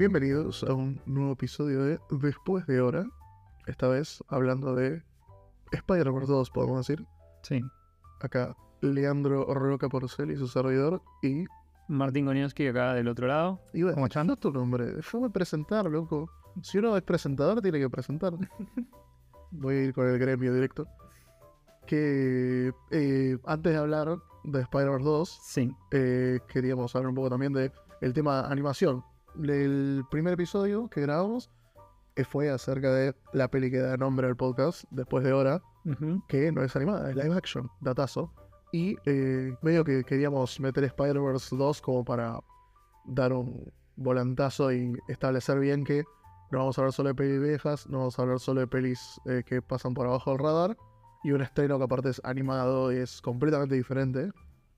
Bienvenidos a un nuevo episodio de Después de Hora. Esta vez hablando de Spider-Verse 2, podemos decir. Sí. Acá Leandro Roca Porcel y su servidor. Y Martín Goniowski acá del otro lado. iba ¿Cómo están? no tu nombre. Déjame presentar, loco. Si uno es presentador, tiene que presentar. Voy a ir con el gremio directo. Que eh, antes de hablar de Spider-Verse 2, Sí. eh, queríamos hablar un poco también de el tema animación. El primer episodio que grabamos eh, fue acerca de la peli que da nombre al podcast, después de hora, que no es animada, es live action, datazo. Y eh, medio que queríamos meter Spider-Verse 2 como para dar un volantazo y establecer bien que no vamos a hablar solo de pelis viejas, no vamos a hablar solo de pelis eh, que pasan por abajo del radar. Y un estreno que aparte es animado y es completamente diferente.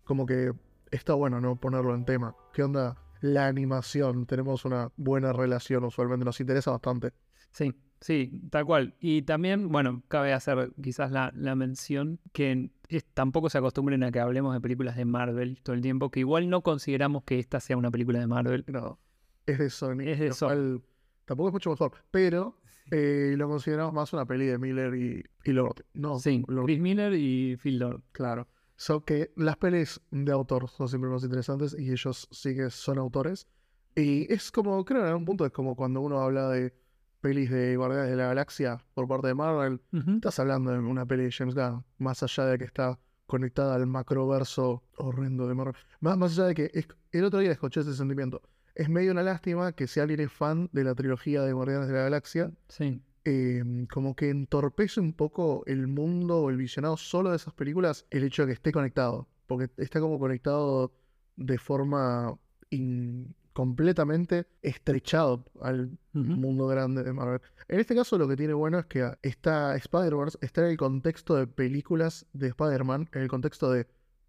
Como que está bueno, ¿no? Ponerlo en tema. ¿Qué onda la animación? Tenemos una buena relación usualmente, nos interesa bastante. Sí, sí, tal cual. Y también, bueno, cabe hacer quizás la, la mención que es- tampoco se acostumbren a que hablemos de películas de Marvel todo el tiempo, que igual no consideramos que esta sea una película de Marvel. No, es de Sony. Es de Sony. tampoco es mucho mejor. Pero eh, lo consideramos más una peli de Miller y, y Lord. No, Sí, Lord, Chris Miller y Phil Lord. claro. So que las pelis de autor son siempre más interesantes y ellos sí que son autores. Y es como, creo en algún punto es como cuando uno habla de pelis de Guardianes de la Galaxia por parte de Marvel. Estás hablando de una peli de James Gunn, más allá de que está conectada al macroverso horrendo de Marvel. Más, más allá de que es- el otro día escuché ese sentimiento. Es medio una lástima que si alguien es fan de la trilogía de Guardianes de la Galaxia, Sí, eh, como que entorpece un poco el mundo o el visionado solo de esas películas el hecho de que esté conectado. Porque está como conectado de forma in- completamente estrechado al mundo grande de Marvel. En este caso lo que tiene bueno es que está Spider-Verse, está en el contexto de películas de Spider-Man, en el contexto de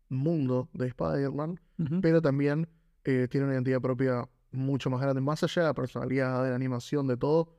mundo de Spider-Man, pero también eh, tiene una identidad propia mucho más grande, más allá de la personalidad, de la animación, de todo,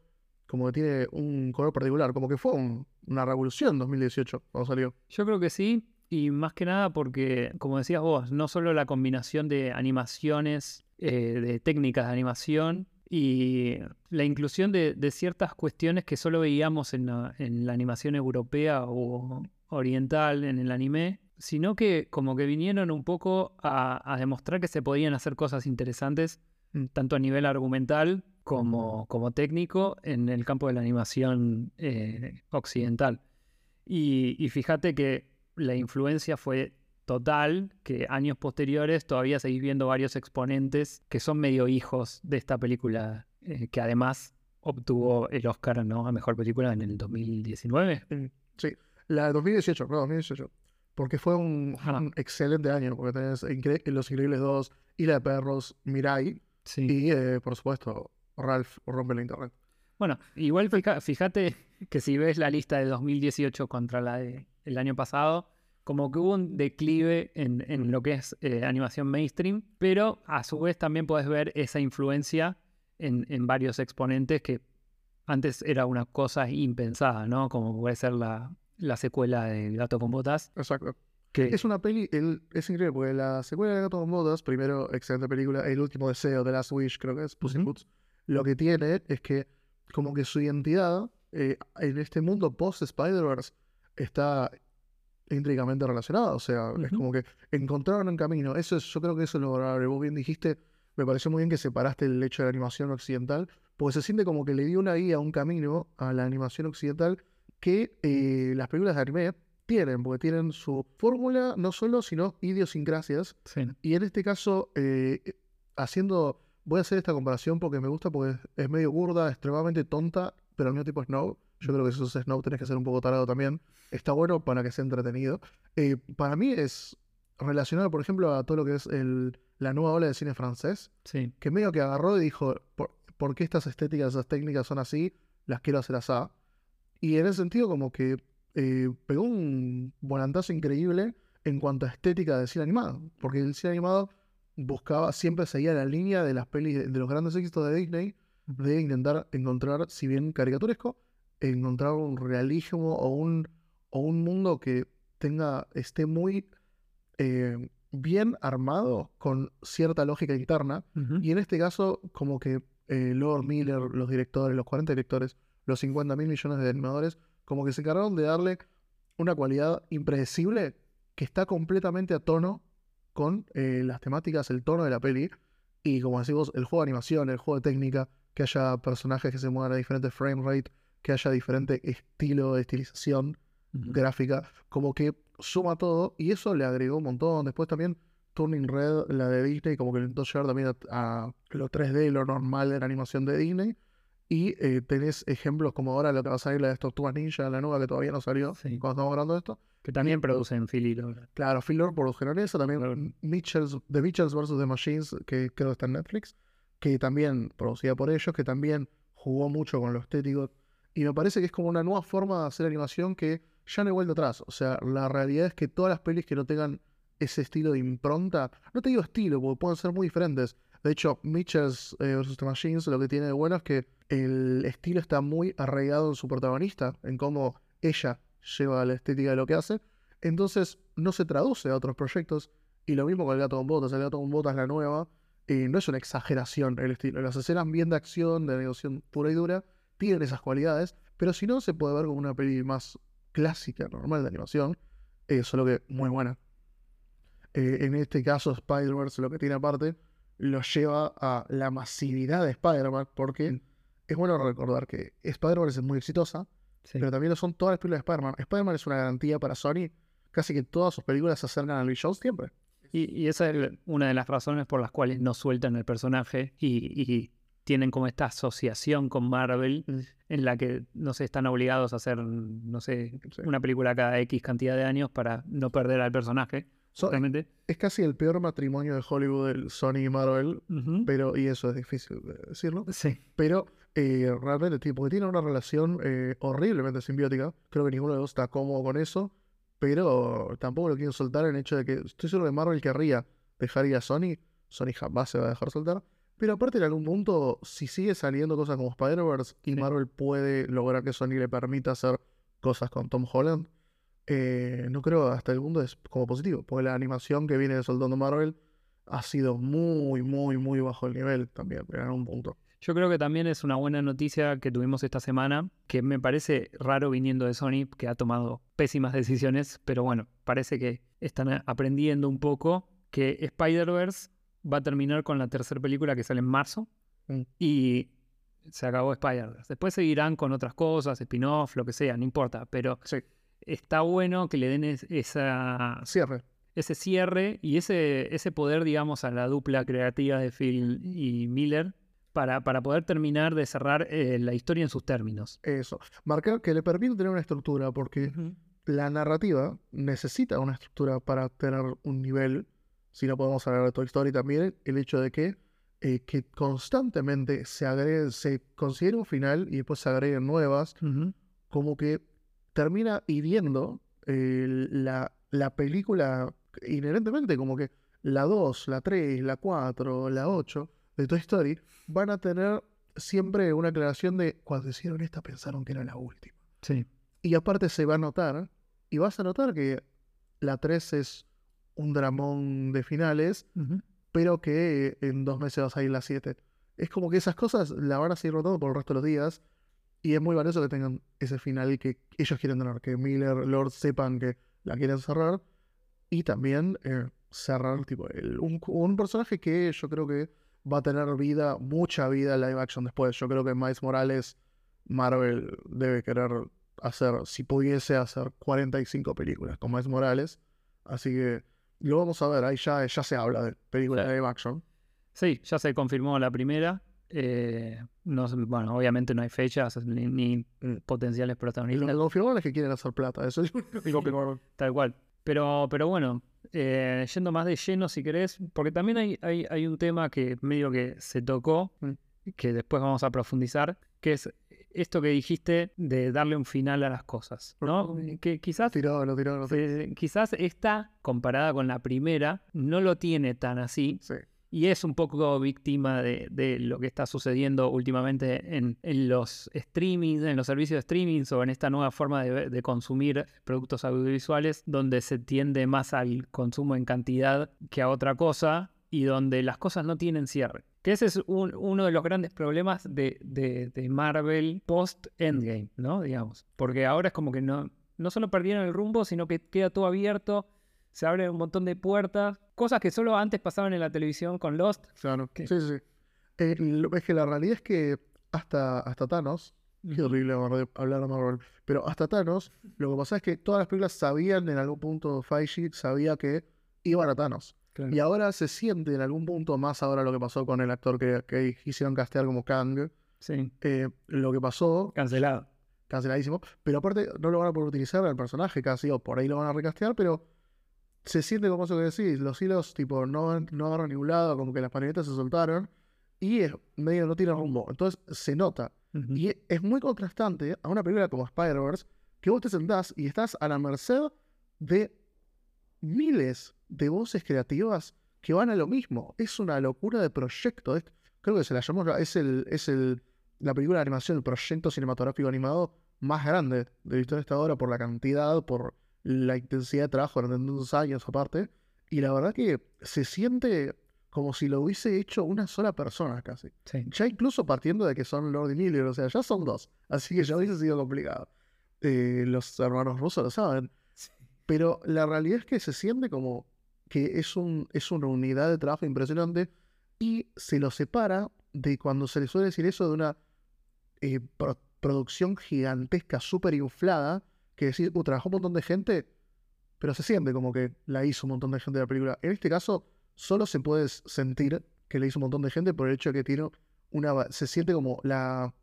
como que tiene un color particular, como que fue un- una revolución en 2018 cuando salió. Yo creo que sí, y más que nada porque, como decías vos, no solo la combinación de animaciones, eh, de técnicas de animación y la inclusión de, de ciertas cuestiones que solo veíamos en la, en la animación europea o oriental, en el anime, sino que como que vinieron un poco a, a demostrar que se podían hacer cosas interesantes, Mm. tanto a nivel argumental como, como técnico, en el campo de la animación eh, occidental. Y, y fíjate que la influencia fue total, que años posteriores todavía seguís viendo varios exponentes que son medio hijos de esta película, eh, que además obtuvo el Oscar ¿no? a Mejor Película en el 2019. Mm, Sí, la de 2018, no, 2018. Porque fue un, excelente año, porque tenés Incre- Los Increíbles 2, y la de Perros, Mirai, Sí. y eh, por supuesto, Ralph rompe la internet. Bueno, igual fíjate que si ves la lista de 2018 contra la del año pasado, como que hubo un declive en, en lo que es eh, animación mainstream, pero a su vez también puedes ver esa influencia en, en varios exponentes que antes era una cosa impensada, ¿no? Como puede ser la, la secuela de Gato con Botas. Exacto. Que, Es una peli, el- es increíble, porque la secuela de Gato con Botas, primero, excelente película, El último deseo, The Last Wish, creo que es, Puss in. Boots, lo que tiene es que como que su identidad eh, en este mundo post-Spider-Verse está íntricamente relacionada, o sea, es como que encontraron un camino, eso es, yo creo que eso es lo valorable, vos bien dijiste, me pareció muy bien que separaste el hecho de la animación occidental, porque se siente como que le dio una guía, un camino a la animación occidental que eh, las películas de anime tienen, porque tienen su fórmula no solo, sino idiosincrasias. sí. Y en este caso, eh, haciendo, voy a hacer esta comparación porque me gusta, porque es, es medio burda, extremadamente tonta, pero al mismo tiempo Snow. Yo creo que si sos Snow tenés que ser un poco tarado también. Está bueno para que sea entretenido. Eh, para mí es relacionado, por ejemplo, a todo lo que es el, la nueva ola de cine francés, sí. que medio que agarró y dijo, ¿por, por qué estas estéticas, esas técnicas son así? Las quiero hacer así. Y en ese sentido como que eh, pegó un volantazo increíble en cuanto a estética de cine animado, porque el cine animado buscaba, siempre seguía la línea de las pelis, de, los grandes éxitos de Disney, de intentar encontrar, si bien caricaturesco, encontrar un realismo o un, o un mundo que tenga, esté muy eh, bien armado con cierta lógica interna. Y en este caso, como que eh, Lord Miller, los directores, los 40 directores, los 50 mil millones de animadores, como que se encargaron de darle una cualidad impredecible que está completamente a tono con eh, las temáticas, el tono de la peli. Y como decimos, el juego de animación, el juego de técnica, que haya personajes que se muevan a diferentes frame rate, que haya diferente estilo de estilización gráfica, como que suma todo y eso le agregó un montón. Después también Turning Red, la de Disney, como que intentó llevar también a, lo 3D, lo normal de la animación de Disney. Y eh, tenés ejemplos como ahora lo que va a salir la de Tortugas Ninja, la nueva que todavía no salió cuando estamos hablando de esto. Que también producen Philly Claro, Phil Lord produjeron eso, también Mitchells, The Mitchells vs. The Machines, que creo que está en Netflix, que también producida por ellos, que también jugó mucho con lo estético. Y me parece que es como una nueva forma de hacer animación que ya no he vuelto atrás. O sea, la realidad es que todas las pelis que no tengan ese estilo de impronta, no te digo estilo, porque pueden ser muy diferentes. De hecho, Mitchells eh, vs. The Machines lo que tiene de bueno es que el estilo está muy arraigado en su protagonista, en cómo ella lleva la estética de lo que hace. Entonces no se traduce a otros proyectos. Y lo mismo con el gato con botas. El gato con botas, la nueva, no es una exageración el estilo. Las escenas bien de acción, de negociación pura y dura, tienen esas cualidades. Pero si no, se puede ver como una peli más clásica, normal de animación. Eh, solo que muy buena. Eh, en este caso, Spider-Verse lo que tiene aparte lo lleva a la masividad de Spider-Man, porque mm. es bueno recordar que Spider-Verse es muy exitosa, pero también lo son todas las películas de Spider-Man. Spider-Man es una garantía para Sony, casi que todas sus películas se acercan a Lee Jones siempre. Y, esa es una de las razones por las cuales no sueltan el personaje y, tienen como esta asociación con Marvel mm. en la que, no sé, están obligados a hacer, no sé, una película cada X cantidad de años para no perder al personaje es casi el peor matrimonio de Hollywood, el Sony y Marvel, pero, y eso es difícil de decirlo. Sí. Pero eh, realmente, tipo, porque tiene una relación eh, horriblemente simbiótica. Creo que ninguno de los dos está cómodo con eso, pero tampoco lo quiero soltar en el hecho de que estoy seguro que Marvel querría dejar ir a Sony. Sony jamás se va a dejar soltar. Pero aparte, en algún punto, si sigue saliendo cosas como Spider-Verse y Marvel puede lograr que Sony le permita hacer cosas con Tom Holland, eh, no creo hasta el mundo es como positivo, porque la animación que viene de Soldando Marvel ha sido muy, muy, muy bajo el nivel también, en un punto. Yo creo que también es una buena noticia que tuvimos esta semana, que me parece raro viniendo de Sony, que ha tomado pésimas decisiones, pero bueno, parece que están aprendiendo un poco que Spider-Verse va a terminar con la tercera película que sale en marzo mm. y se acabó Spider-Verse. Después seguirán con otras cosas, spin-off, lo que sea, no importa, pero sí está bueno que le den esa, cierre. ese cierre y ese, ese poder, digamos, a la dupla creativa de Phil y Miller para, para poder terminar de cerrar eh, la historia en sus términos. Eso. Marcar que le permite tener una estructura, porque la narrativa necesita una estructura para tener un nivel. Si no podemos hablar de Toy Story también, el hecho de que, eh, que constantemente se agregue, se considere un final y después se agreguen nuevas, como que termina hiriendo eh, la, la, película inherentemente, como que la 2, la 3, la 4, la 8 de Toy Story van a tener siempre una aclaración de cuando hicieron esta pensaron que era la última. Sí. Y aparte se va a notar, y vas a notar que la 3 es un dramón de finales, pero que en dos meses vas a ir la 7. Es como que esas cosas la van a seguir notando por el resto de los días y es muy valioso que tengan ese final que ellos quieren tener, que Miller, Lord sepan que la quieren cerrar. Y también eh, cerrar tipo, un, personaje que yo creo que va a tener vida, mucha vida en live action después. Yo creo que Miles Morales, Marvel debe querer hacer, si pudiese hacer 45 películas con Miles Morales. Así que lo vamos a ver, ahí ya, ya se habla de películas de live action. Sí, ya se confirmó la primera. Eh, no, bueno, obviamente no hay fechas ni, mm. potenciales protagonistas. Lo confirmaron es que quieren hacer plata, eso es Tal cual. Pero, pero bueno, eh, yendo más de lleno si querés, porque también hay, hay, hay, un tema que medio que se tocó, mm. que después vamos a profundizar, que es esto que dijiste de darle un final a las cosas, ¿no? Que quizás, tiró, lo tiró, quizás esta, comparada con la primera, no lo tiene tan así. Sí y es un poco víctima de, lo que está sucediendo últimamente en, los streamings, en los servicios de streaming o en esta nueva forma de, consumir productos audiovisuales donde se tiende más al consumo en cantidad que a otra cosa y donde las cosas no tienen cierre. Que ese es un- uno de los grandes problemas de- de Marvel post-Endgame, ¿no? Digamos. Porque ahora es como que no, no solo perdieron el rumbo, sino que queda todo abierto, se abren un montón de puertas, cosas que solo antes pasaban en la televisión con Lost. Claro. Sí, sí. Eh, lo- es que la realidad es que hasta, hasta Thanos, qué horrible hablar de- Marvel, pero hasta Thanos, lo que pasa es que todas las películas sabían en algún punto, Feige sabía que iban a Thanos. Claro. Y ahora se siente en algún punto, más ahora lo que pasó con el actor que, que hicieron castear como Kang, Sí, eh, lo que pasó, cancelado. canceladísimo, pero aparte no lo van a poder utilizar al personaje casi, o por ahí lo van a recastear, pero se siente como eso que decís, los hilos tipo no, no agarran ningún lado, como que las marionetas se soltaron, y es medio no tiene rumbo, entonces se nota. Y e- es muy contrastante a una película como Spider-Verse, que vos te sentás y estás a la merced de miles de voces creativas que van a lo mismo. Es una locura de proyecto. es- creo que se la llamó, es, el, es el, la película de animación, el proyecto cinematográfico animado más grande de la historia hasta ahora por la cantidad, por la intensidad de trabajo durante tantos años aparte. Y la verdad que se siente como si lo hubiese hecho una sola persona casi. Sí. Ya incluso partiendo de que son Lord y Miller, o sea, ya son dos. Así que ya hubiese sido complicado. Eh, los hermanos rusos lo saben. Pero la realidad es que se siente como que es, un, es una unidad de trabajo impresionante y se lo separa de cuando se le suele decir eso de una eh, pro- producción gigantesca, súper inflada, que "Uh, trabajó un montón de gente, pero se siente como que la hizo un montón de gente de la película. En este caso, solo se puede sentir que le hizo un montón de gente por el hecho de que tiene una... Se siente como la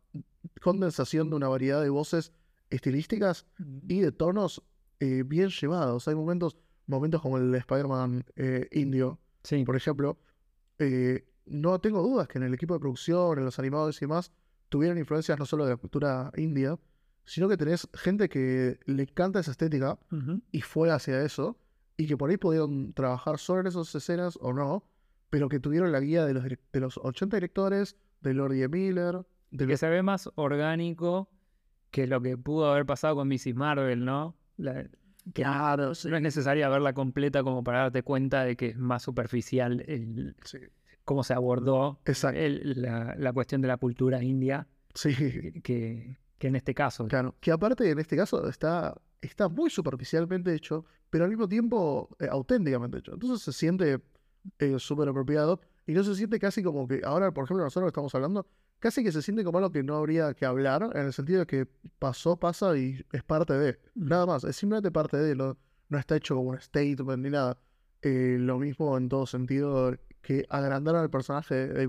condensación de una variedad de voces estilísticas y de tonos eh, bien llevados. Hay momentos, momentos como el de Spider-Man eh, indio, Sí. por ejemplo. eh, no tengo dudas que en el equipo de producción, en los animados y demás, tuvieron influencias no solo de la cultura india, sino que tenés gente que le encanta esa estética y fue hacia eso, y que por ahí pudieron trabajar sobre esas escenas o no, pero que tuvieron la guía de los, de los 80 directores, de Lord E. Miller, de que los- se ve más orgánico que lo que pudo haber pasado con Mrs. Marvel, ¿no? La- Claro, no es necesaria verla completa como para darte cuenta de que es más superficial el, sí. cómo se abordó el- la, la cuestión de la cultura india Sí, que, que en este caso. claro. Que aparte en este caso está, está muy superficialmente hecho, pero al mismo tiempo eh, auténticamente hecho. Entonces se siente eh, súper apropiado y no se siente casi como que, ahora por ejemplo nosotros estamos hablando, casi que se siente como algo que no habría que hablar, en el sentido de que pasó, pasa y es parte de. Nada más, es simplemente parte de, no, no está hecho como un statement ni nada. Eh, lo mismo en todo sentido que agrandaron al personaje de- de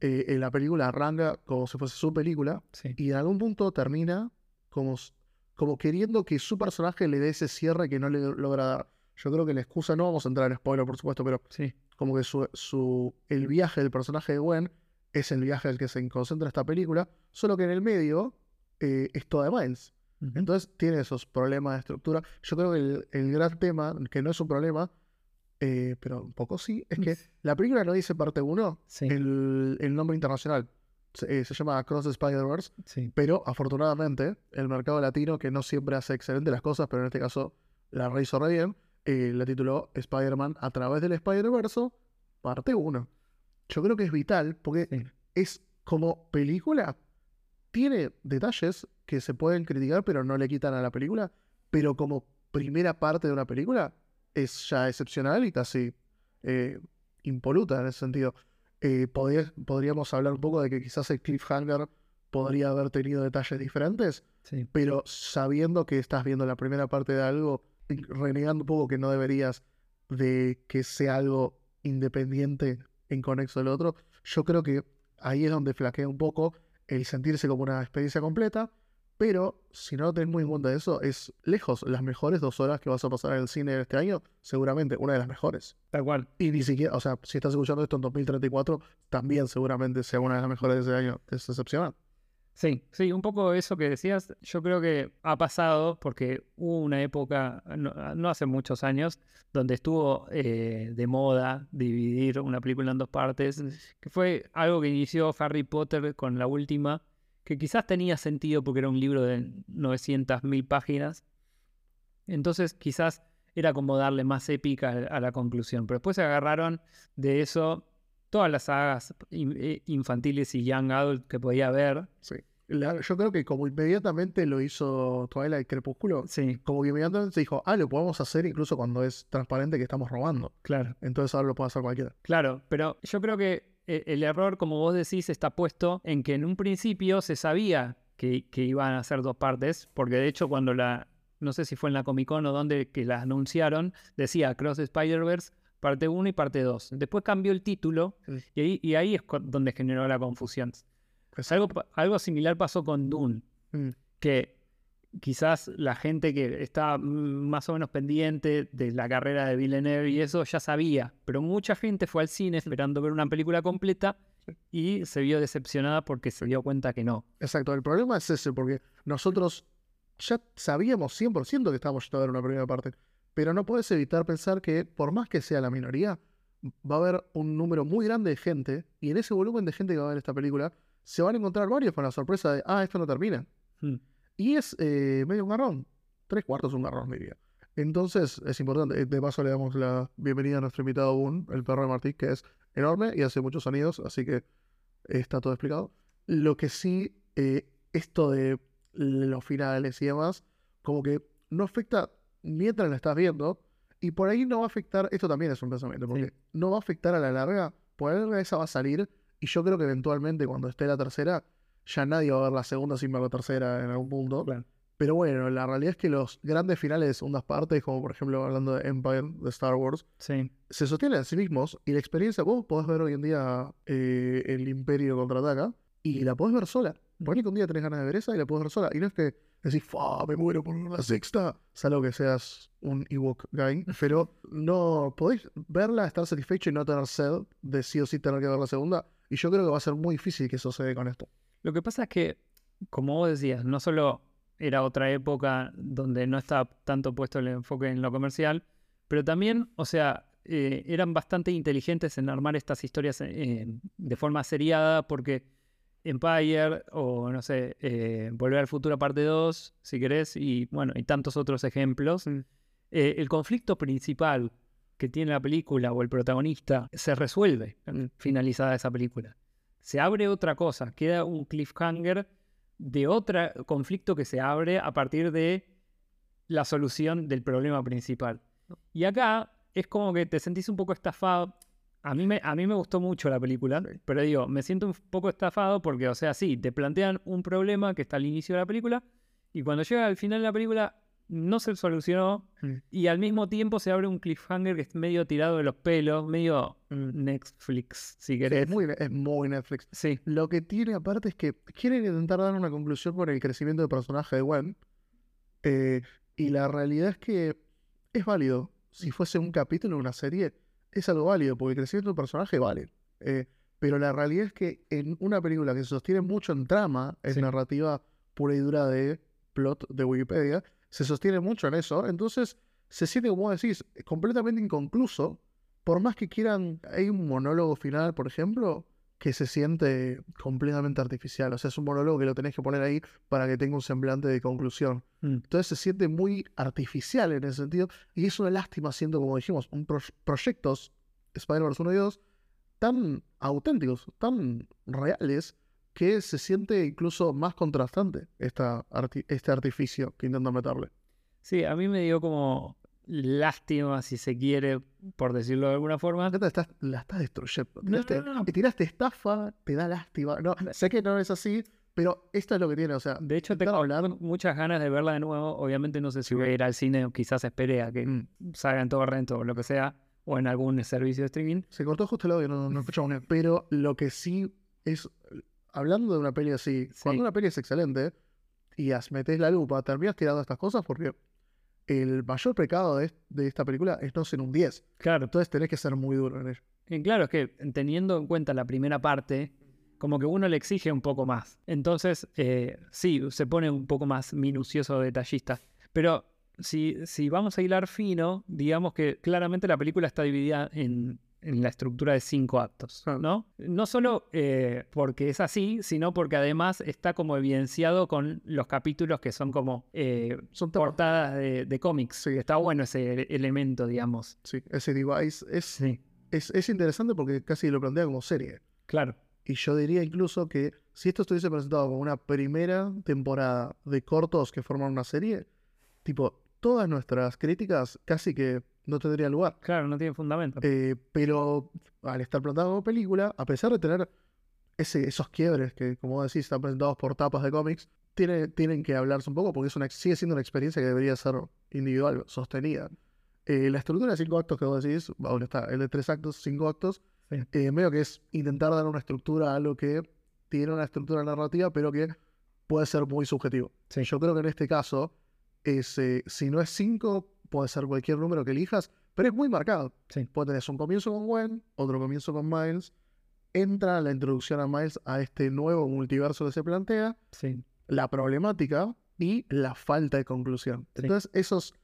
Eh, en la película arranca como si fuese su película Sí. y en algún punto termina como, como queriendo que su personaje le dé ese cierre que no le logra dar. Yo creo que la excusa, no vamos a entrar en spoiler por supuesto, pero Sí. como que su, su- el viaje del personaje de Gwen es el viaje al que se concentra esta película, solo que en el medio eh, es toda de Miles. Entonces tiene esos problemas de estructura. Yo creo que el, el gran tema, que no es un problema, eh, pero un poco sí, es que la película no dice parte 1, Sí. el, el nombre internacional. Se, eh, se llama Across the Spider-Verse, Sí. pero afortunadamente el mercado latino, que no siempre hace excelente las cosas, pero en este caso la rehizo re bien, eh, la tituló Spider-Man a través del Spider-Verse, parte 1. Yo creo que es vital porque Sí. es como película, tiene detalles que se pueden criticar, pero no le quitan a la película, pero como primera parte de una película es ya excepcional y casi eh, impoluta en ese sentido. Eh, podría- podríamos hablar un poco de que quizás el cliffhanger podría haber tenido detalles diferentes, Sí. pero sabiendo que estás viendo la primera parte de algo, renegando un poco que no deberías de que sea algo independiente en conexo del otro, yo creo que ahí es donde flaquea un poco el sentirse como una experiencia completa, pero si no tenés muy en cuenta eso, es lejos las mejores dos horas que vas a pasar en el cine este año, seguramente una de las mejores. Tal cual. Y ni siquiera, o sea, si estás escuchando esto en 2034, también seguramente sea una de las mejores de ese año. Es excepcional. Sí, sí, un poco eso que decías, yo creo que ha pasado porque hubo una época, no, no hace muchos años, donde estuvo eh, de moda dividir una película en dos partes, que fue algo que inició Harry Potter con la última, que quizás tenía sentido porque era un libro de 900.000 páginas, entonces quizás era como darle más épica a, la conclusión, pero después se agarraron de eso todas las sagas eh, infantiles y young adult que podía haber. Sí. La- yo creo que como inmediatamente lo hizo Twilight Crepúsculo, Sí, como que inmediatamente se dijo, ah, lo podemos hacer incluso cuando es transparente que estamos robando. claro. Entonces ahora lo puede hacer cualquiera. Claro, pero yo creo que el error, como vos decís, está puesto en que en un principio se sabía que, que iban a ser dos partes, porque de hecho cuando la, no sé si fue en la Comic Con o donde que la anunciaron, decía Cross Spider-Verse parte 1 y parte 2. Después cambió el título Sí. y ahí, y ahí es donde generó la confusión. Pues, algo similar pasó con Dune, mm, que quizás la gente que mm, más o menos pendiente de la carrera de Villeneuve y eso ya sabía, pero mucha gente fue al cine esperando ver una película completa y se vio decepcionada porque se dio cuenta que no. Exacto, el problema es ese, porque nosotros ya sabíamos 100% que estábamos yendo a ver una primera parte, pero no puedes evitar pensar que por más que sea la minoría, va a haber un número muy grande de gente, y en ese volumen de gente que va a ver esta película, se van a encontrar varios con la sorpresa de, ah, esto no termina. Mm. Y es eh, medio un garrón, tres cuartos un garrón, diría. Entonces es importante, Eh, de paso le damos la bienvenida a nuestro invitado Boone, el perro de Martí, que es enorme y hace muchos sonidos, así que está todo explicado. Lo que sí, eh, esto de los finales y demás, como que no afecta mientras la estás viendo, y por ahí no va a afectar, esto también es un pensamiento, porque Sí. no va a afectar a la larga, por la larga esa va a salir, y yo creo que eventualmente cuando esté la tercera, ya nadie va a ver la segunda sin ver la tercera en algún punto. Pero bueno, la realidad es que los grandes finales de segundas partes, como por ejemplo hablando de Empire, de Star Wars, Sí, se sostienen a sí mismos y la experiencia, vos podés ver hoy en día eh, el Imperio contraataca y la podés ver sola. Ahí que un día tenés ganas de ver esa y la podés ver sola. Y no es que decís, ¡fa! Me muero por ver la sexta. Salvo que seas un Ewok guy. Pero no podés verla, estar satisfecho y no tener sed de sí o sí tener que ver la segunda. Y yo creo que va a ser muy difícil que eso se dé con esto. Lo que pasa es que, como vos decías, no solo era otra época donde no estaba tanto puesto el enfoque en lo comercial, pero también, o sea, eh, eran bastante inteligentes en armar estas historias eh, de forma seriada, porque Empire o, no sé, eh, Volver al Futuro parte 2, si querés, y bueno, y tantos otros ejemplos, Mm. el conflicto principal que tiene la película o el protagonista se resuelve Mm. finalizada esa película. Se abre otra cosa, queda un cliffhanger de otro conflicto que se abre a partir de la solución del problema principal. Y acá es como que te sentís un poco estafado. A mí me, a mí me gustó mucho la película, pero digo, me siento un poco estafado porque, o sea, sí, te plantean un problema que está al inicio de la película y cuando llega al final de la película no se solucionó Mm. y al mismo tiempo se abre un cliffhanger que es medio tirado de los pelos, medio mm, Netflix, si querés. es, muy, es muy Netflix. Sí, Lo que tiene aparte es que quieren intentar dar una conclusión con el crecimiento del personaje de Gwen. eh, y la realidad es que es válido. Si fuese un capítulo, una serie, es algo válido, porque el crecimiento del personaje vale. Eh, pero la realidad es que en una película que se sostiene mucho en trama, en Sí. narrativa pura y dura de plot de Wikipedia, se sostiene mucho en eso. Entonces se siente, como decís, completamente inconcluso. Por más que quieran, hay un monólogo final, por ejemplo, que se siente completamente artificial. O sea, es un monólogo que lo tenés que poner ahí para que tenga un semblante de conclusión. Mm. Entonces se siente muy artificial en ese sentido. Y es una lástima, siendo, como dijimos, un pro- proyectos Spider-Verse 1 y 2 tan auténticos, tan reales, que se siente incluso más contrastante esta arti- este artificio que intentan meterle. Sí, a mí me dio como lástima, si se quiere, por decirlo de alguna forma. Estás- la estás destruyendo. No, Tiraste, no, no. y tiraste estafa, te da lástima. No, sé que no es así, pero esto es lo que tiene. O sea, De hecho, tengo hablar- muchas ganas de verla de nuevo. Obviamente no sé si voy a ir al cine o quizás espere a que Mm. salga en torrent o lo que sea, o en algún servicio de streaming. Se cortó justo el audio, no, no escuchamos nada. Pero lo que sí es, hablando de una peli así, Sí. cuando una peli es excelente y metes la lupa, terminas tirando estas cosas porque el mayor pecado de, de esta película es no ser un 10. Claro, Entonces tenés que ser muy duro en ello. Y claro, es que teniendo en cuenta la primera parte, como que uno le exige un poco más. Entonces, eh, sí, se pone un poco más minucioso, detallista. Pero si, si vamos a hilar fino, digamos que claramente la película está dividida en, en la estructura de cinco actos, Claro. ¿no? No solo eh, porque es así, sino porque además está como evidenciado con los capítulos que son como eh, Son portadas de, de cómics. Sí. Está bueno ese elemento, digamos. Sí, ese device es Sí. es, es interesante porque casi lo plantea como serie. Claro. Y yo diría incluso que si esto estuviese presentado como una primera temporada de cortos que forman una serie, tipo, todas nuestras críticas casi que no tendrían lugar. Claro, no tiene fundamento. Eh, pero al estar plantado como película, a pesar de tener ese, esos quiebres que, como decís, están presentados por tapas de cómics, tiene, tienen que hablarse un poco porque es una, sigue siendo una experiencia que debería ser individual, sostenida. Eh, la estructura de cinco actos que vos decís, bueno, está el de tres actos, cinco actos, Sí. eh, medio que es intentar dar una estructura a algo que tiene una estructura narrativa, pero que puede ser muy subjetivo. Sí. Yo creo que en este caso, es, eh, si no es cinco, puede ser cualquier número que elijas, pero es muy marcado. Sí. Puede tener un comienzo con Gwen, otro comienzo con Miles, entra la introducción a Miles a este nuevo multiverso que se plantea, Sí. la problemática y la falta de conclusión. Sí. Entonces, esos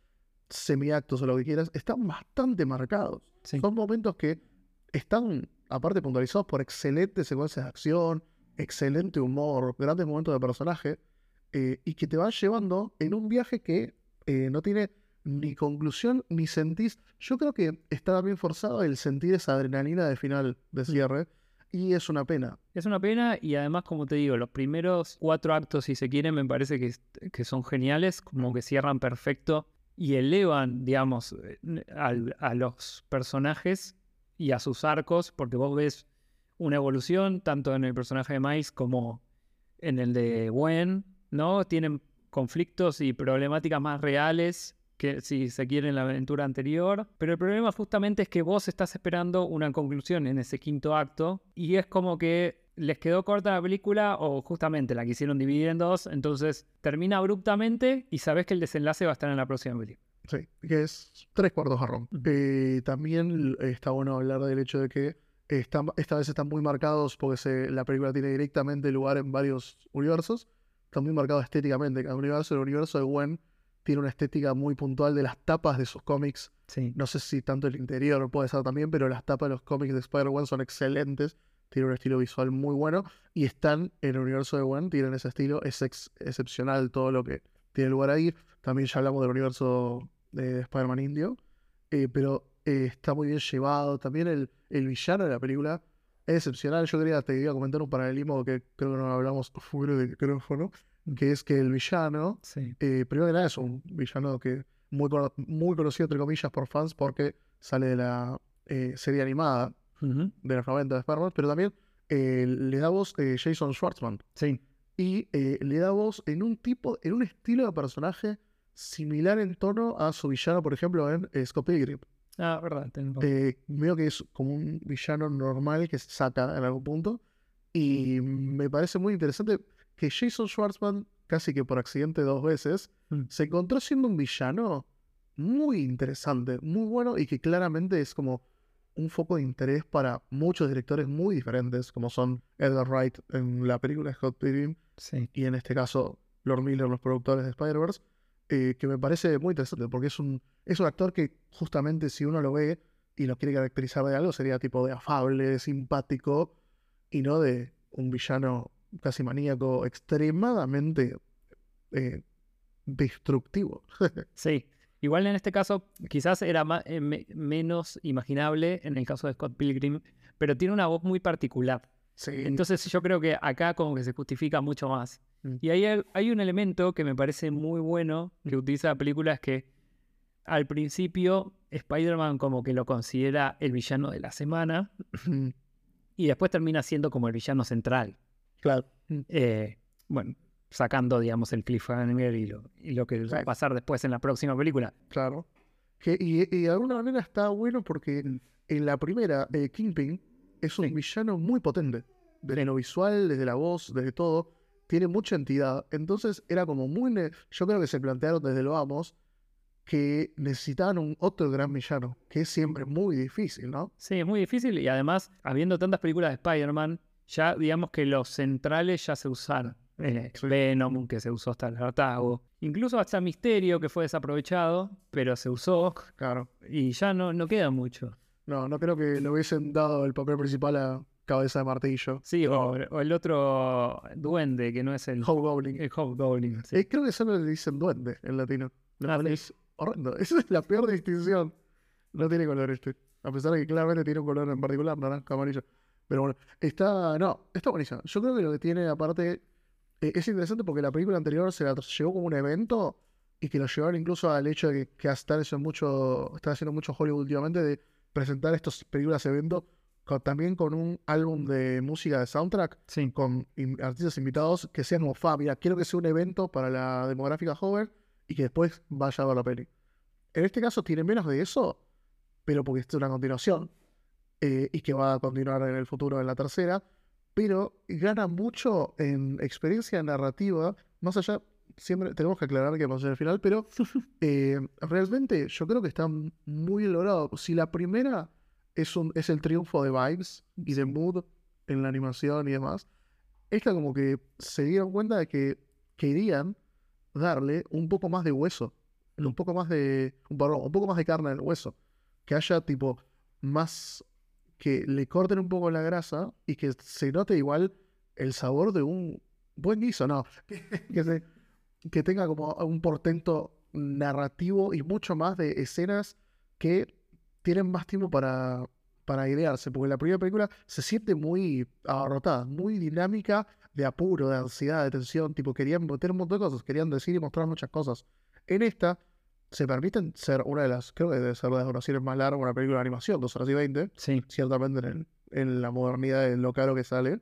semiactos o lo que quieras están bastante marcados. Son momentos que están, aparte, puntualizados por excelentes secuencias de acción, excelente humor, grandes momentos de personaje, eh, y que te van llevando en un viaje que eh, no tiene ni conclusión ni sentís. Yo creo que está también forzado el sentir esa adrenalina de final de cierre, y es una pena. Es una pena y además, como te digo, los primeros cuatro actos, si se quieren, me parece que, que son geniales, como que cierran perfecto y elevan, digamos, al- a los personajes y a sus arcos, porque vos ves una evolución tanto en el personaje de Miles como en el de Gwen, ¿no? Tienen conflictos y problemáticas más reales que si se quiere en la aventura anterior. Pero el problema justamente es que vos estás esperando una conclusión en ese quinto acto y es como que les quedó corta la película o justamente la quisieron dividir en dos, entonces termina abruptamente y sabes que el desenlace va a estar en la próxima película. Sí, que es tres cuartos jarrón. Eh, también está bueno hablar del hecho de que están, esta vez están muy marcados porque se- la película tiene directamente lugar en varios universos. Está muy marcado estéticamente cada universo. El universo de Gwen tiene una estética muy puntual de las tapas de sus cómics. Sí. No sé si tanto el interior puede ser también, pero las tapas de los cómics de Spider-Man son excelentes. Tienen un estilo visual muy bueno. Y están en el universo de Gwen, tienen ese estilo. Es ex- excepcional todo lo que tiene lugar ahí. También ya hablamos del universo de Spider-Man Indio. eh, pero eh, está muy bien llevado. También el, el villano de la película es excepcional. Yo quería, te iba a comentar un paralelismo que creo que no hablamos fuera del micrófono. Que es que el villano Sí. eh, primero que nada es un villano que muy, muy conocido entre comillas por fans porque sale de la eh, serie animada de los 90 de Spider-Man, pero también eh, le da voz eh, Jason Schwartzman Sí. y le da voz en un tipo, en un estilo de personaje similar en tono a su villano, por ejemplo, en Scott Pilgrim. Ah, verdad. Eh, veo que es como un villano normal que se saca en algún punto. Y me parece muy interesante que Jason Schwartzman, casi que por accidente dos veces, Mm. se encontró siendo un villano muy interesante, muy bueno y que claramente es como un foco de interés para muchos directores muy diferentes, como son Edgar Wright en la película Scott Pilgrim Sí. y en este caso Lord Miller, los productores de Spider-Verse, eh, que me parece muy interesante porque es un, es un actor que justamente si uno lo ve y lo quiere caracterizar de algo sería tipo de afable, simpático y no de un villano casi maníaco extremadamente eh, destructivo. Sí. Igual en este caso, quizás era ma- eh, me- menos imaginable en el caso de Scott Pilgrim, pero tiene una voz muy particular. sí, Entonces yo creo que acá como que se justifica mucho más. Mm. Y ahí hay, hay un elemento que me parece muy bueno que utiliza la película, es que al principio Spider-Man como que lo considera el villano de la semana y después termina siendo como el villano central. Claro. Eh, bueno, sacando, digamos, el cliffhanger y lo, y lo que va a pasar después en la próxima película. Claro. Que, y, y de alguna manera está bueno porque en la primera, eh, Kingpin es un Sí. villano muy potente. Desde lo visual, desde la voz, desde todo. Tiene mucha entidad. Entonces era como muy... Yo creo que se plantearon desde lo vamos que necesitaban un otro gran villano, que es siempre muy difícil, ¿no? Sí, es muy difícil y además, habiendo tantas películas de Spider-Man, ya digamos que los centrales ya se usaron. Eh. Venom, que se usó hasta el hartazgo. Incluso hasta Misterio, que fue desaprovechado, pero se usó Claro. y ya no, no queda mucho. No, no creo que le hubiesen dado el papel principal a Cabeza de Martillo. Sí, o, o el otro duende, que no es el, Hobgoblin. el Hobgoblin. sí. Eh, creo que solo le dicen duende en latino. Lo Ah, sí. es horrendo. Esa es la peor distinción. No tiene color este. A pesar de que claramente tiene un color en particular, naranja, amarillo. Pero bueno, está. No, está buenísima. Yo creo que lo que tiene, aparte, eh, es interesante porque la película anterior se la llevó como un evento y que lo llevaron incluso al hecho de que, que haciendo mucho, están haciendo mucho Hollywood últimamente de presentar estas películas eventos con- también con un álbum de música de soundtrack Sí. con in- artistas invitados que sean como, fa, mira, quiero que sea un evento para la demográfica joven y que después vaya a ver la peli. En este caso tiene menos de eso, pero porque es una continuación eh, y que va a continuar en el futuro en la tercera, pero gana mucho en experiencia narrativa, más allá, siempre tenemos que aclarar que vamos a el final, pero eh, realmente yo creo que está muy logrado. Si la primera es, un, es el triunfo de vibes y de mood en la animación y demás, esta como que se dieron cuenta de que querían darle un poco más de hueso, un poco más de, un, perdón, un poco más de carne en el hueso, que haya tipo más, que le corten un poco la grasa y que se note igual el sabor de un buen guiso, no, que, se- que tenga como un portento narrativo y mucho más de escenas que tienen más tiempo para, para idearse, porque la primera película se siente muy abarrotada, muy dinámica, de apuro, de ansiedad, de tensión, tipo querían meter un montón de cosas, querían decir y mostrar muchas cosas. En esta se permiten ser una de las, creo que debe ser de las duraciones más largas, una película de animación, 2 horas y 20, Sí. ciertamente en, el- en la modernidad de lo caro que sale.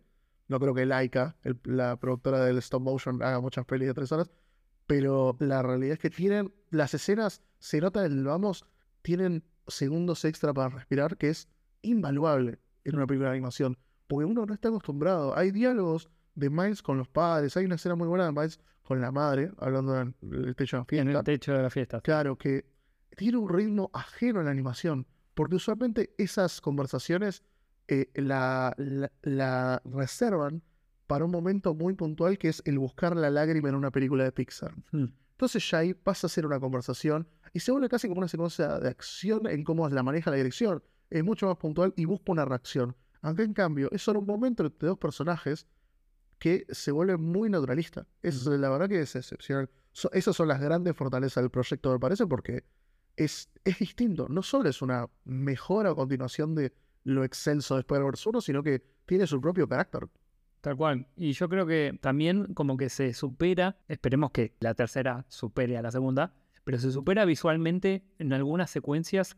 No creo que Laika, el- la productora del stop motion, haga muchas pelis de tres horas, pero la realidad es que tienen, las escenas, se nota el vamos, tienen segundos extra para respirar, que es invaluable en una película de animación, porque uno no está acostumbrado. Hay diálogos de Miles con los padres, hay una escena muy buena de Miles con la madre, hablando en el techo de la En fiesta. el techo de la fiesta. Claro, que tiene un ritmo ajeno a la animación, porque usualmente esas conversaciones eh, la, la- la reservan para un momento muy puntual que es el buscar la lágrima en una película de Pixar. Mm. Entonces ya ahí pasa a ser una conversación y se vuelve casi como una secuencia de acción en cómo la maneja la dirección. Es mucho más puntual y busca una reacción. Aunque en cambio es solo un momento entre dos personajes que se vuelve muy naturalista. Eso, la verdad que es excepcional. So- esas son las grandes fortalezas del proyecto, me parece, porque es, es distinto. No solo es una mejora o continuación de lo excelso de Spider-Verse 1, sino que tiene su propio carácter. Tal cual. Y yo creo que también como que se supera, esperemos que la tercera supere a la segunda, pero se supera visualmente en algunas secuencias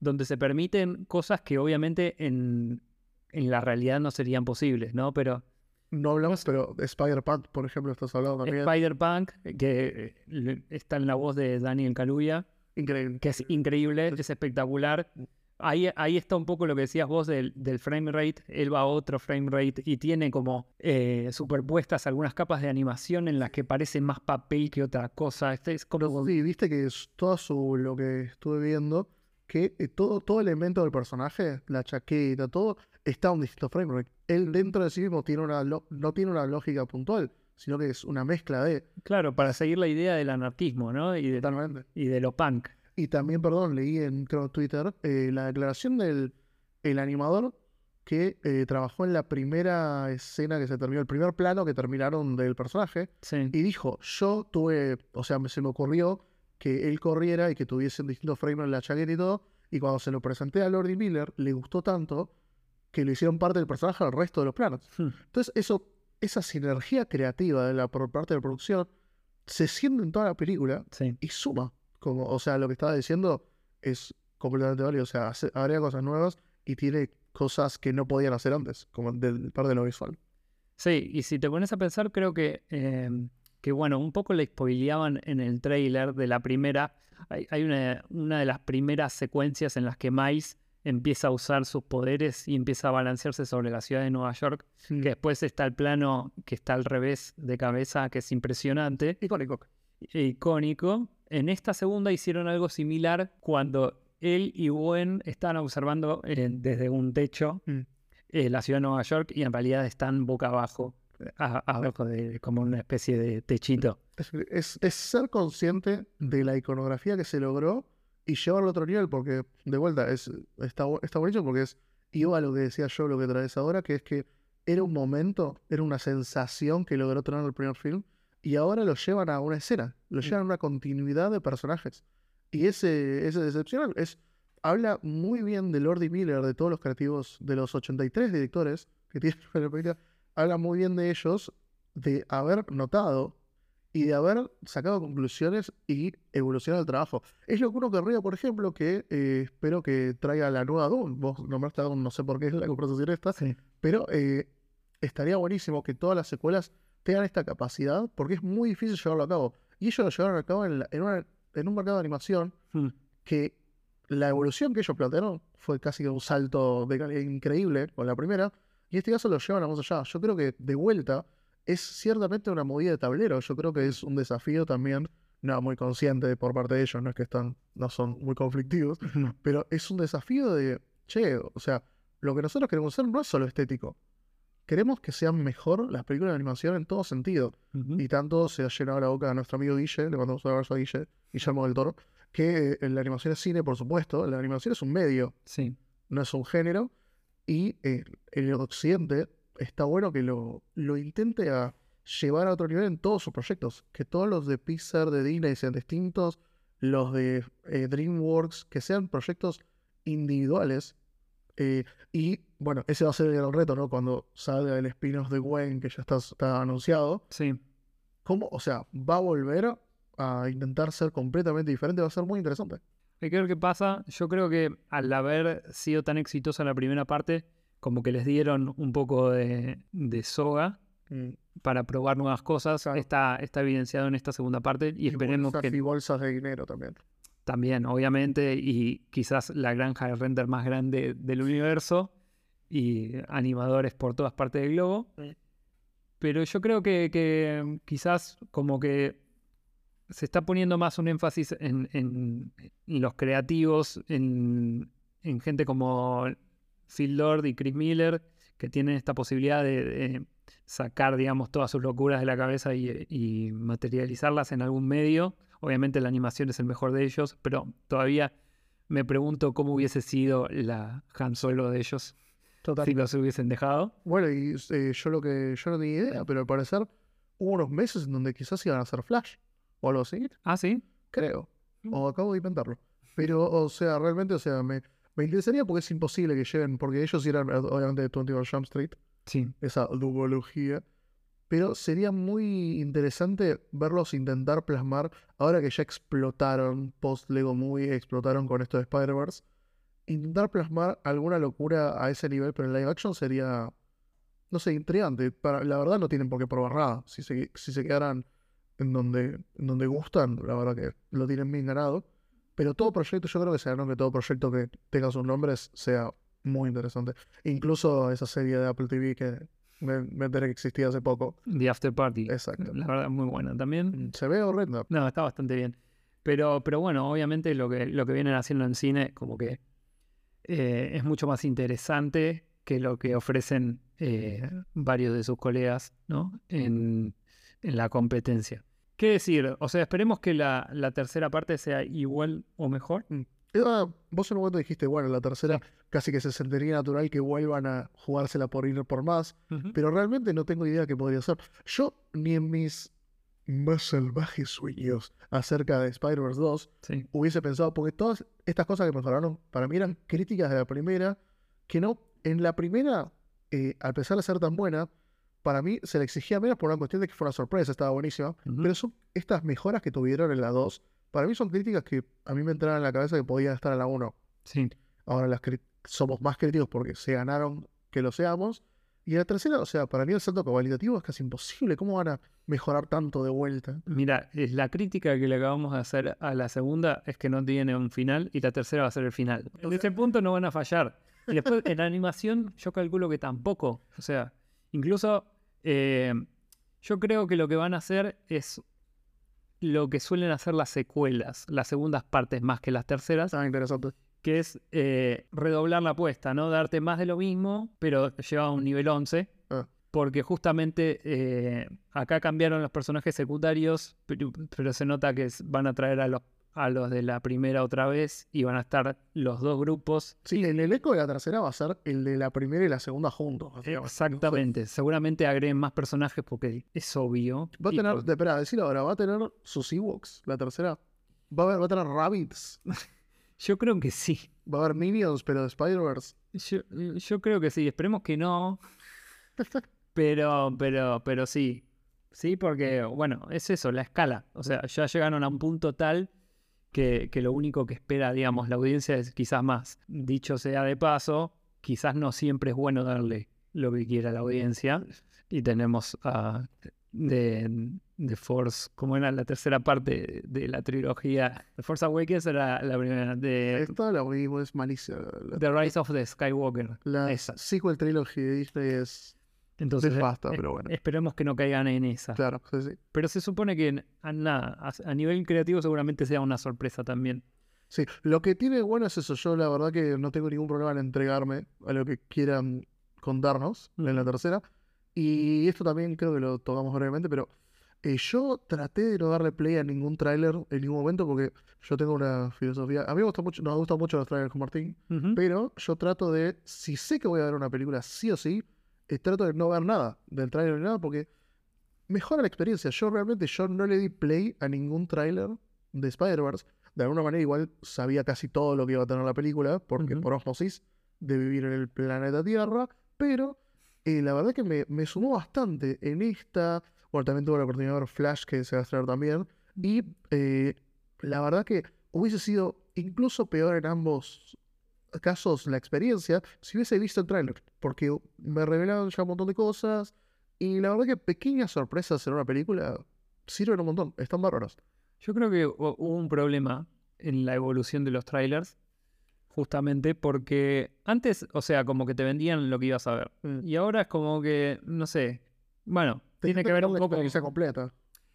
donde se permiten cosas que obviamente en, en la realidad no serían posibles, ¿no? Pero No hablamos, pero de Spider-Punk, por ejemplo, estás hablando también. Spider-Punk, que eh, está en la voz de Daniel Kaluuya, Increíble. que es increíble, es espectacular. Ahí, ahí está un poco lo que decías vos del, del frame rate. Él va a otro frame rate y tiene como eh, superpuestas algunas capas de animación en las que parece más papel que otra cosa. Este es como. Sí, viste que es todo su, lo que estuve viendo, que eh, todo, todo elemento del personaje, la chaqueta, todo, está un distinto frame rate. Él dentro de sí mismo tiene una lo- no tiene una lógica puntual, sino que es una mezcla de... Claro, para seguir la idea del anarquismo, ¿no? Y de, Totalmente. y de lo punk. Y también, perdón, leí en creo, Twitter eh, la declaración del el animador que eh, trabajó en la primera escena que se terminó, el primer plano que terminaron del personaje, Sí. y dijo, yo tuve, o sea, se me ocurrió que él corriera y que tuviesen distintos frames en la chaqueta y todo, y cuando se lo presenté a Lordy Miller, le gustó tanto que le hicieron parte del personaje al resto de los planos. Hmm. Entonces, eso, esa sinergia creativa de la, por parte de la producción se siente en toda la película Sí. y suma. Como, o sea, lo que estaba diciendo es completamente válido. O sea, hace- agrega cosas nuevas y tiene cosas que no podían hacer antes, como del parte de lo visual. Sí, y si te pones a pensar, creo que, eh, que bueno, un poco le spoileaban en el trailer de la primera. Hay, hay una, una de las primeras secuencias en las que Miles empieza a usar sus poderes y empieza a balancearse sobre la ciudad de Nueva York. Que después está el plano que está al revés de cabeza, que es impresionante, Icónico. e icónico. En esta segunda hicieron algo similar cuando él y Gwen están observando eh, desde un techo Mm. eh, la ciudad de Nueva York y en realidad están boca abajo, a- abajo de como una especie de techito. Es, es- es ser consciente de la iconografía que se logró y llevarlo a otro nivel, porque de vuelta es, está, está buenísimo porque es iba a lo que decía yo, lo que traes ahora, que es que era un momento, era una sensación que logró tener el primer film y ahora lo llevan a una escena, lo llevan a una continuidad de personajes. Y ese, ese excepcional es, habla muy bien de Lordy Miller, de todos los creativos, de los 83 directores que tiene la película, habla muy bien de ellos, de haber notado y de haber sacado conclusiones y evolucionado el trabajo. Es lo que uno querría, por ejemplo, que eh, espero que traiga la nueva Doom. Vos nombraste a Doom, no sé por qué es la conversación esta, Sí. pero eh, estaría buenísimo que todas las secuelas tengan esta capacidad, porque es muy difícil llevarlo a cabo. Y ellos lo llevaron a cabo en, la- en una- en un mercado de animación Mm. que la evolución que ellos plantearon fue casi un salto de calidad increíble con la primera, y en este caso lo llevan a más allá. Yo creo que de vuelta es ciertamente una movida de tablero. Yo creo que es un desafío también, no muy consciente por parte de ellos, no es que están, no son muy conflictivos, No. pero es un desafío de, che, o sea, lo que nosotros queremos hacer no es solo estético. Queremos que sean mejor las películas de animación en todo sentido. Y tanto se ha llenado la boca a nuestro amigo Guille, le mandamos un abrazo a Guille, Guillermo del Toro, que eh, la animación es cine, por supuesto, la animación es un medio, Sí. no es un género, y eh, en el occidente está bueno que lo, lo intente a llevar a otro nivel en todos sus proyectos, que todos los de Pixar, de Disney sean distintos, los de eh, DreamWorks, que sean proyectos individuales. eh, y bueno, ese va a ser el gran reto, ¿no? Cuando salga el spin-off de Gwen, que ya está, está anunciado. Sí. ¿Cómo? O sea, va a volver a intentar ser completamente diferente, va a ser muy interesante. Hay que ver qué pasa. Yo creo que al haber sido tan exitosa la primera parte, como que les dieron un poco de, de soga para probar nuevas cosas. Claro. Está, está evidenciado en esta segunda parte y esperemos bolsas, que y bolsas de dinero también. también, obviamente, y quizás la granja de render más grande del universo y animadores por todas partes del globo. Sí. Pero yo creo que, que quizás como que se está poniendo más un énfasis en, en- en los creativos, en, en gente como Phil Lord y Chris Miller, que tienen esta posibilidad de, de sacar, digamos, todas sus locuras de la cabeza y, y materializarlas en algún medio. Obviamente la animación es el mejor de ellos, pero todavía me pregunto cómo hubiese sido la Han Solo de ellos Total. si los hubiesen dejado. Bueno, y eh, yo lo que yo no tenía idea, pero al parecer hubo unos meses en donde quizás iban a hacer Flash o algo así, Ah, sí. creo. O acabo de inventarlo. Pero, o sea, realmente, o sea, me, me interesaría porque es imposible que lleven, porque ellos eran eh, obviamente de 21 Jump Street, Sí. esa duología. Pero sería muy interesante verlos intentar plasmar, ahora que ya explotaron post Lego Movie, explotaron con esto de Spider-Verse, intentar plasmar alguna locura a ese nivel, pero en live action sería, no sé, intrigante. Para, la verdad no tienen por qué probar nada. Si se, si se quedaran en donde, en donde gustan, la verdad que lo tienen bien ganado. Pero todo proyecto, yo creo que será, ¿no? que todo proyecto que tenga sus nombres sea muy interesante. Incluso esa serie de Apple TV que me, me enteré que existía hace poco. The After Party. Exacto. La verdad, muy buena también. Se ve horrenda. No, está bastante bien. Pero, pero bueno, obviamente lo que, lo que vienen haciendo en cine como que eh, es mucho más interesante que lo que ofrecen eh, varios de sus colegas ¿no? en, en la competencia. ¿Qué decir? O sea, esperemos que la, la tercera parte sea igual o mejor. Ah, vos en un momento dijiste, bueno, la tercera casi que se sentiría natural que vuelvan a jugársela por ir por más, pero realmente no tengo idea qué podría ser. Yo ni en mis más salvajes sueños acerca de Spider-Verse 2 Sí. hubiese pensado, porque todas estas cosas que mejoraron para mí eran críticas de la primera, que no, en la primera, eh, a pesar de ser tan buena, para mí se le exigía menos por una cuestión de que fue una sorpresa, estaba buenísima, pero son estas mejoras que tuvieron en la 2, para mí son críticas que a mí me entraron en la cabeza que podían estar en la 1. Sí. Ahora las somos más críticos porque se ganaron que lo seamos. Y en la tercera, o sea, para mí el salto cualitativo es casi imposible. ¿Cómo van a mejorar tanto de vuelta? Mira, la crítica que le acabamos de hacer a la segunda es que no tiene un final y la tercera va a ser el final. En ese punto no van a fallar. Y después en la animación yo calculo que tampoco. O sea, incluso eh, yo creo que lo que van a hacer es lo que suelen hacer las secuelas, las segundas partes más que las terceras, Ah, interesante. que es eh, redoblar la apuesta, ¿no? Darte más de lo mismo, pero lleva a un nivel 11. Ah. Porque justamente eh, acá cambiaron los personajes secundarios, pero, pero se nota que van a traer a los, a los de la primera otra vez y van a estar los dos grupos. Sí, el elenco de la tercera va a ser el de la primera y la segunda juntos. Exactamente. Seguramente agreguen más personajes porque es obvio. Va a tener, por- espera, decirlo ahora, va a tener sus Ewoks, la tercera. Va a, haber, va a tener rabbits. Yo creo que sí. ¿Va a haber Minions, pero de Spider-Verse? Yo, yo creo que sí. Esperemos que no. Pero, pero, pero sí. Sí, porque, bueno, es eso, la escala. O sea, ya llegaron a un punto tal que, que lo único que espera, digamos, la audiencia es quizás más. Dicho sea de paso, quizás no siempre es bueno darle lo que quiera la audiencia. Y tenemos a de, de Force, como era la tercera parte de la trilogía. The Force Awakens era la primera. De, Esta la mismo es malísima. The Rise of the Skywalker. la esa. sequel trilogy de Disney es Entonces, nefasta, eh, pero bueno. esperemos que no caigan en esa. Claro, sí, sí. Pero se supone que a, nada, a, nivel creativo seguramente sea una sorpresa también. Sí, lo que tiene bueno es eso. Yo la verdad que no tengo ningún problema en entregarme a lo que quieran contarnos en la tercera. Y esto también creo que lo tocamos brevemente, pero eh, yo traté de no darle play a ningún tráiler en ningún momento porque yo tengo una filosofía. A mí me gusta mucho, nos gustan mucho los trailers con Martín, pero yo trato de, si sé que voy a ver una película sí o sí, eh, trato de no ver nada del tráiler ni nada porque mejora la experiencia. Yo realmente yo no le di play a ningún tráiler de Spider-Verse. De alguna manera igual sabía casi todo lo que iba a tener la película, porque por osmosis de vivir en el planeta Tierra, pero eh, la verdad que me, me sumó bastante en esta. Bueno, también tuve la oportunidad de ver Flash, que se va a estrenar también. Y eh, la verdad que hubiese sido incluso peor en ambos casos la experiencia si hubiese visto el tráiler, porque me revelaron ya un montón de cosas. Y la verdad que pequeñas sorpresas en una película sirven un montón, están bárbaras. Yo creo que hu- hubo un problema en la evolución de los trailers, justamente porque antes, o sea, como que te vendían lo que ibas a ver. Mm. Y ahora es como que, no sé, bueno, tiene que ver un poco... experiencia completa.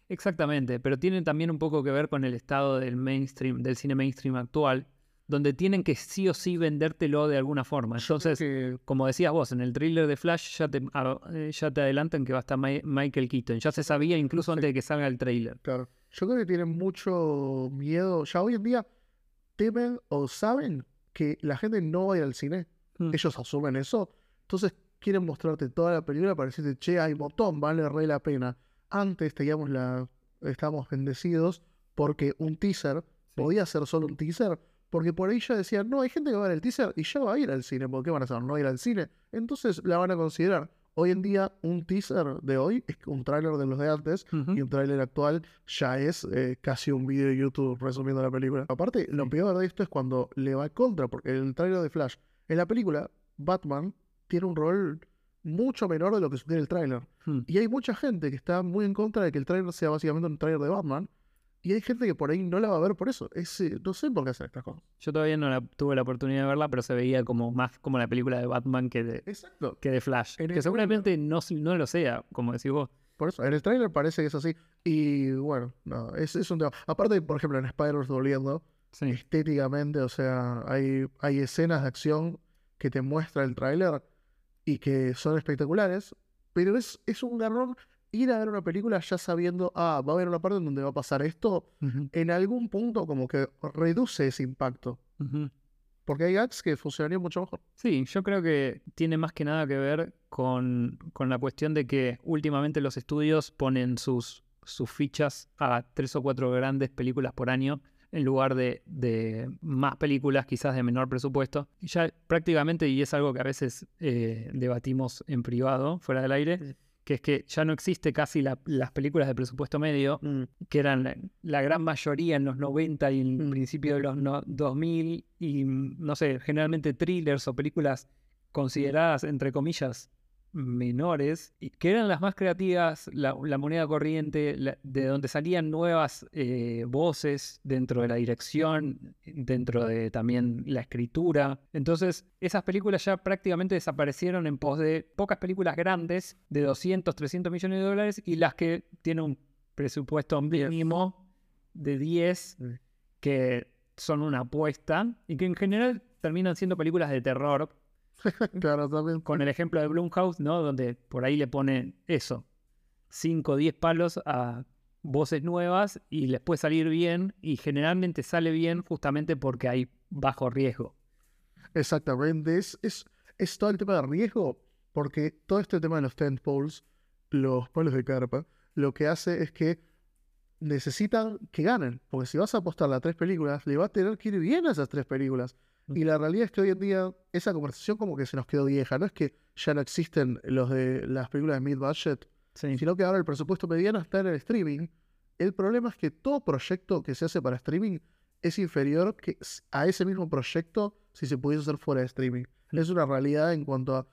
Exactamente, pero tiene también un poco que ver con el estado del mainstream, del cine mainstream actual, donde tienen que sí o sí vendértelo de alguna forma. Entonces, que como decías vos, en el thriller de Flash ya te, a- eh, ya te adelantan que va a estar Mi- Michael Keaton. Ya se sabía incluso antes de que salga el trailer. Claro. Yo creo que tienen mucho miedo. Ya hoy en día temen o saben que la gente no va a ir al cine. Mm. Ellos asumen eso. Entonces quieren mostrarte toda la película para decirte, che, hay un montón, vale re la pena. Antes teníamos la. estábamos bendecidos porque un teaser podía ser solo un teaser. Porque por ahí ya decían, no, hay gente que va a ver el teaser y ya va a ir al cine. ¿Por qué van a hacer? No ir al cine. Entonces la van a considerar. Hoy en día, un teaser de hoy es un tráiler de los de antes y un tráiler actual ya es eh, casi un video de YouTube resumiendo la película. Aparte, lo peor de esto es cuando le va contra, porque el tráiler de Flash, en la película, Batman tiene un rol mucho menor de lo que tiene el tráiler. Mm. Y hay mucha gente que está muy en contra de que el tráiler sea básicamente un tráiler de Batman. Y hay gente que por ahí no la va a ver por eso. Es, eh, no sé por qué hacen estas cosas. Yo todavía no la- tuve la oportunidad de verla, pero se veía como más como la película de Batman que de, Exacto. que de Flash. En Que seguramente no, no lo sea, como decís vos. Por eso, en el tráiler parece que es así. Y bueno, no, es, es un tema. Aparte, por ejemplo, en Spider-Verse volviendo, Sí. estéticamente, o sea, hay, hay escenas de acción que te muestra el tráiler y que son espectaculares, pero es, es un garrón ir a ver una película ya sabiendo, ah, va a haber una parte en donde va a pasar esto, en algún punto como que reduce ese impacto, porque hay gags que funcionarían mucho mejor. Sí, yo creo que tiene más que nada que ver con, con la cuestión de que últimamente los estudios ponen sus, sus fichas a tres o cuatro grandes películas por año en lugar de, de más películas quizás de menor presupuesto. Y ya prácticamente, y es algo que a veces eh, debatimos en privado, fuera del aire, Sí. Que es que ya no existe casi la- las películas de presupuesto medio, que eran la, la gran mayoría en los 90 y en Mm. principio de los no- 2000, y mm, no sé, generalmente thrillers o películas consideradas, entre comillas, menores, y que eran las más creativas, la, la moneda corriente, la- de donde salían nuevas eh, voces dentro de la dirección, dentro de también la escritura. Entonces, esas películas ya prácticamente desaparecieron en pos de pocas películas grandes de 200, 300 millones de dólares y las que tienen un presupuesto mínimo de 10 Sí. que son una apuesta y que en general terminan siendo películas de terror, claro, también. con el ejemplo de Blumhouse, ¿no? Donde por ahí le ponen eso, 5 o 10 palos a voces nuevas y les puede salir bien y generalmente sale bien justamente porque hay bajo riesgo. Exactamente, es, es, es todo el tema de riesgo, porque todo este tema de los tent poles, los palos de carpa, lo que hace es que necesitan que ganen, porque si vas a apostar a tres películas, le va a tener que ir bien a esas tres películas. Y la realidad es que hoy en día esa conversación como que se nos quedó vieja. No es que ya no existen los de las películas de mid-budget, Sí. sino que ahora el presupuesto mediano está en el streaming. El problema es que todo proyecto que se hace para streaming es inferior que a ese mismo proyecto si se pudiese hacer fuera de streaming. Es una realidad en cuanto a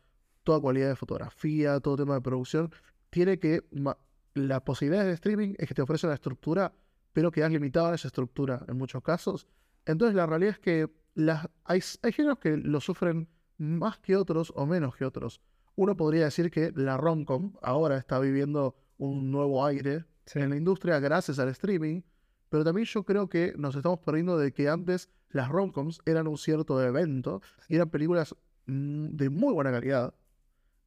toda cualidad de fotografía, todo tema de producción. Tiene que... ma- La posibilidad de streaming es que te ofrece una estructura, pero quedas limitado a esa estructura en muchos casos. Entonces la realidad es que las, hay, hay géneros que lo sufren más que otros o menos que otros. Uno podría decir que la romcom ahora está viviendo un nuevo aire Sí. en la industria gracias al streaming, pero también yo creo que nos estamos perdiendo de que antes las romcoms eran un cierto evento y eran películas mm, de muy buena calidad.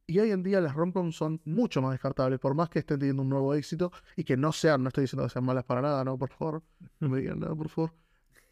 Y hoy en día las romcoms son mucho más descartables, por más que estén teniendo un nuevo éxito y que no sean, no estoy diciendo que sean malas para nada, no, por favor, no me digan nada, por favor.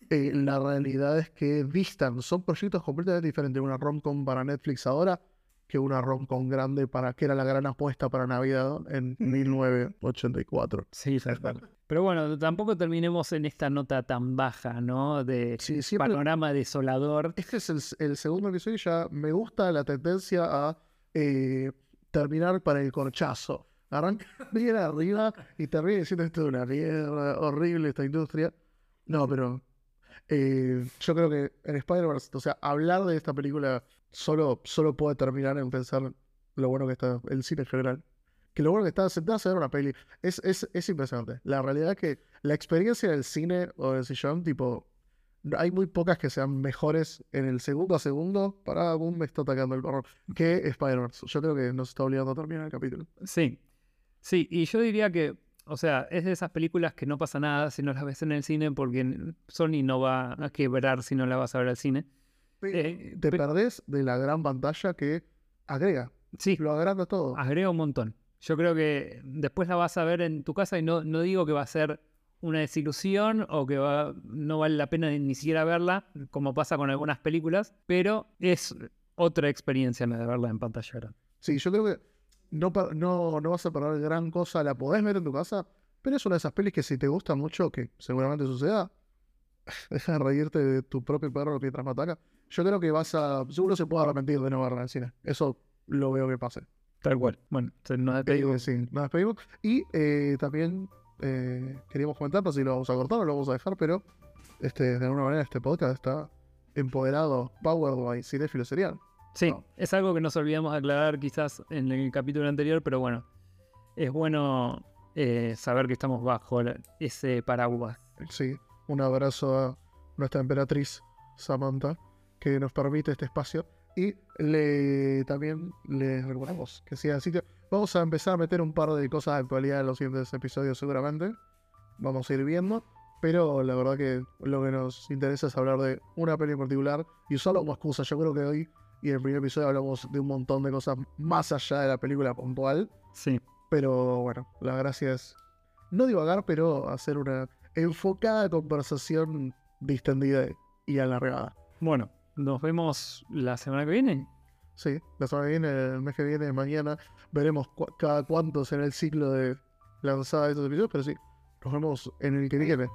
Eh, la realidad es que distan, son proyectos completamente diferentes. Una romcom para Netflix ahora que una romcom grande para que era la gran apuesta para Navidad en 1984. Sí, cual. Pero bueno, tampoco terminemos en esta nota tan baja, ¿no? De Sí, siempre- panorama desolador. Este es el, el segundo episodio y ya me gusta la tendencia a eh, terminar para el corchazo. Arranca bien arriba y termina diciendo esto es una mierda, horrible esta industria. No, pero eh, yo creo que en Spider-Verse, o sea, hablar de esta película solo, solo puede terminar en pensar lo bueno que está el cine en general. Que lo bueno que está sentarse a ver una peli es, es, es impresionante. La realidad es que la experiencia del cine o del sillón, tipo, hay muy pocas que sean mejores en el segundo a segundo. Para boom, me está atacando el perro. Que Spider-Verse. Yo creo que nos está obligando a terminar el capítulo. Sí, sí, y yo diría que, o sea, es de esas películas que no pasa nada si no las ves en el cine porque Sony no va a quebrar si no la vas a ver al cine. Eh, Te pe- perdés de la gran pantalla que agrega. Sí, Lo agranda todo. agrega un montón. Yo creo que después la vas a ver en tu casa y no, no digo que va a ser una desilusión o que va- no vale la pena ni siquiera verla, como pasa con algunas películas, pero es otra experiencia la de verla en pantalla grande. Sí, yo creo que no, no, no vas a perder gran cosa. La podés ver en tu casa. Pero es una de esas pelis que si te gusta mucho, que seguramente suceda, deja de reírte de tu propio perro mientras me ataca. Yo creo que vas a. Seguro se puede arrepentir de no verla en el cine. Eso lo veo que pase. Tal cual. Bueno, nos despedimos. sí, nos despedimos. Y eh, también eh, queríamos comentar, no sé si lo vamos a cortar o lo vamos a dejar, pero este, de alguna manera este podcast está empoderado, powered by Cinefilo Serial. Sí, No. es algo que nos olvidamos de aclarar quizás en el capítulo anterior, pero bueno, es bueno eh, saber que estamos bajo ese paraguas. Sí, un abrazo a nuestra emperatriz Samantha, que nos permite este espacio. Y le, también les recordamos que sigan el sitio. Vamos a empezar a meter un par de cosas de actualidad en los siguientes episodios seguramente. Vamos a ir viendo. Pero la verdad que lo que nos interesa es hablar de una peli en particular y usarlo como excusa. Yo creo que hoy y en el primer episodio hablamos de un montón de cosas más allá de la película puntual. Sí, Pero bueno, la gracia es no divagar, pero hacer una enfocada conversación distendida y alargada. bueno, nos vemos la semana que viene. Sí, la semana que viene, el mes que viene, mañana, veremos cu- cada cuánto será el ciclo de lanzada de estos episodios, pero sí, nos vemos en el que viene.